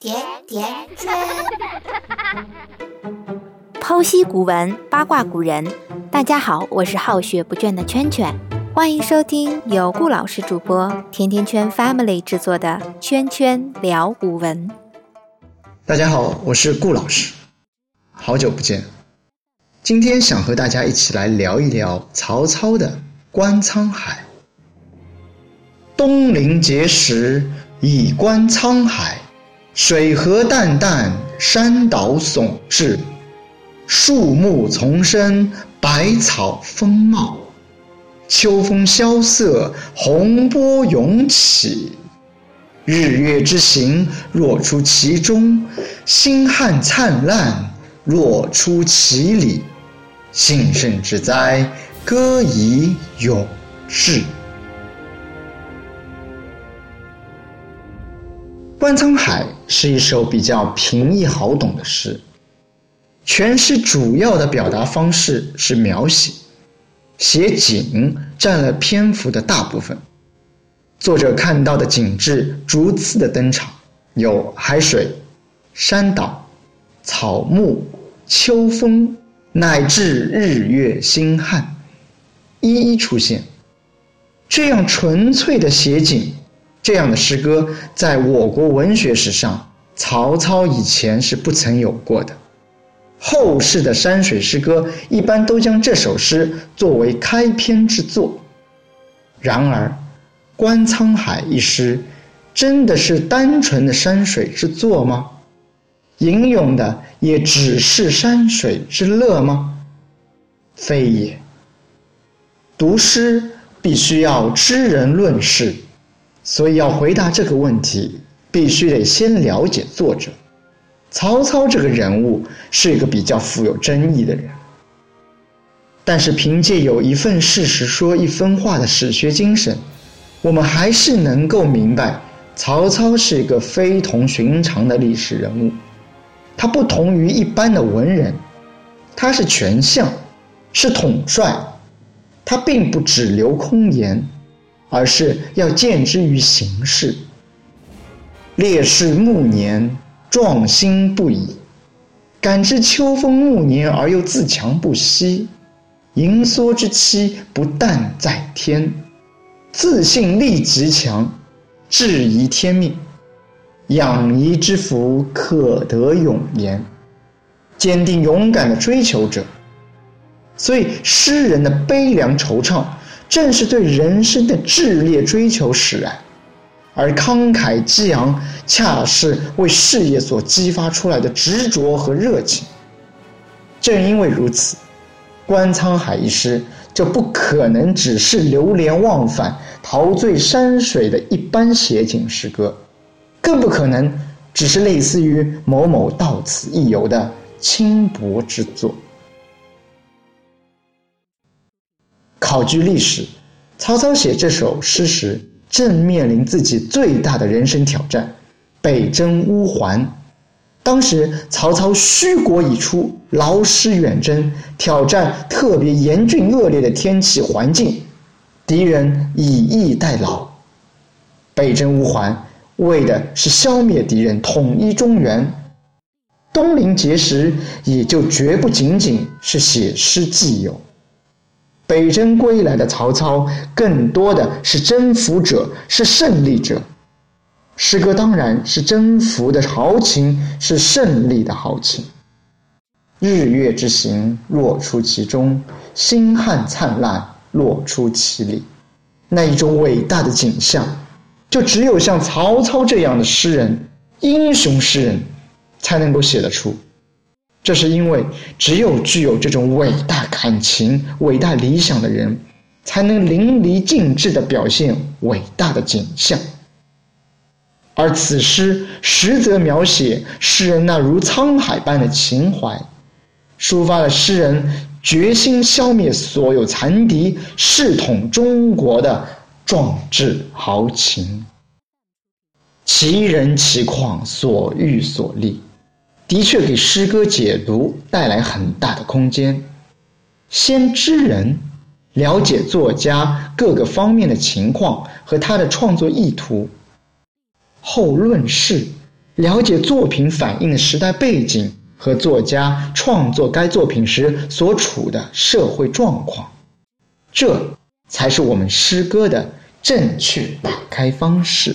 甜甜圈，剖析古文，八卦古人。大家好，我是好学不倦的圈圈，欢迎收听由顾老师主播、甜甜圈 Family 制作的《圈圈聊古文》。大家好，我是顾老师，好久不见。今天想和大家一起来聊一聊曹操的观沧海。东临碣石，以观沧海。水何澹澹，山岛竦峙，树木丛生，百草丰茂。秋风萧瑟，洪波涌起。日月之行，若出其中；星汉灿烂，若出其里。幸甚至哉，歌以咏志。《观沧海》是一首比较平易好懂的诗，全诗主要的表达方式是描写，写景占了篇幅的大部分。作者看到的景致逐次的登场，有海水、山岛、草木、秋风，乃至日月星汉，一一出现。这样纯粹的写景。这样的诗歌在我国文学史上，曹操以前是不曾有过的。后世的山水诗歌一般都将这首诗作为开篇之作。然而，《观沧海》一诗，真的是单纯的山水之作吗？吟咏的也只是山水之乐吗？非也。读诗必须要知人论事。所以要回答这个问题，必须得先了解作者。曹操这个人物是一个比较富有争议的人，但是凭借有一份事实说一分话的史学精神，我们还是能够明白，曹操是一个非同寻常的历史人物。他不同于一般的文人，他是权相，是统帅，他并不只留空言。而是要见之于形式。烈士暮年，壮心不已；感知秋风暮年而又自强不息。盈缩之期不但在天，自信力极强，质疑天命。养怡之福，可得永年。坚定勇敢的追求者。所以诗人的悲凉惆怅。正是对人生的炽烈追求使然，而慷慨激昂，恰是为事业所激发出来的执着和热情。正因为如此，《观沧海》一诗就不可能只是流连忘返、陶醉山水的一般写景诗歌，更不可能只是类似于某某到此一游的轻薄之作。考据历史，曹操写这首诗时，正面临自己最大的人生挑战——北征乌桓。当时曹操虚国已出，劳师远征，挑战特别严峻恶劣的天气环境，敌人以逸待劳。北征乌桓，为的是消灭敌人，统一中原。东临碣石，也就绝不仅仅是写诗寄友。北征归来的曹操，更多的是征服者，是胜利者。诗歌当然是征服的豪情，是胜利的豪情。日月之行，若出其中；星汉灿烂，若出其里。那一种伟大的景象，就只有像曹操这样的诗人，英雄诗人，才能够写得出。这是因为，只有具有这种伟大感情、伟大理想的人，才能淋漓尽致地表现伟大的景象。而此诗实则描写诗人那如沧海般的情怀，抒发了诗人决心消灭所有残敌、誓统中国的壮志豪情。其人其况，所欲所立。的确给诗歌解读带来很大的空间。先知人，了解作家各个方面的情况和他的创作意图；后论事，了解作品反映的时代背景和作家创作该作品时所处的社会状况，这才是我们诗歌的正确打开方式。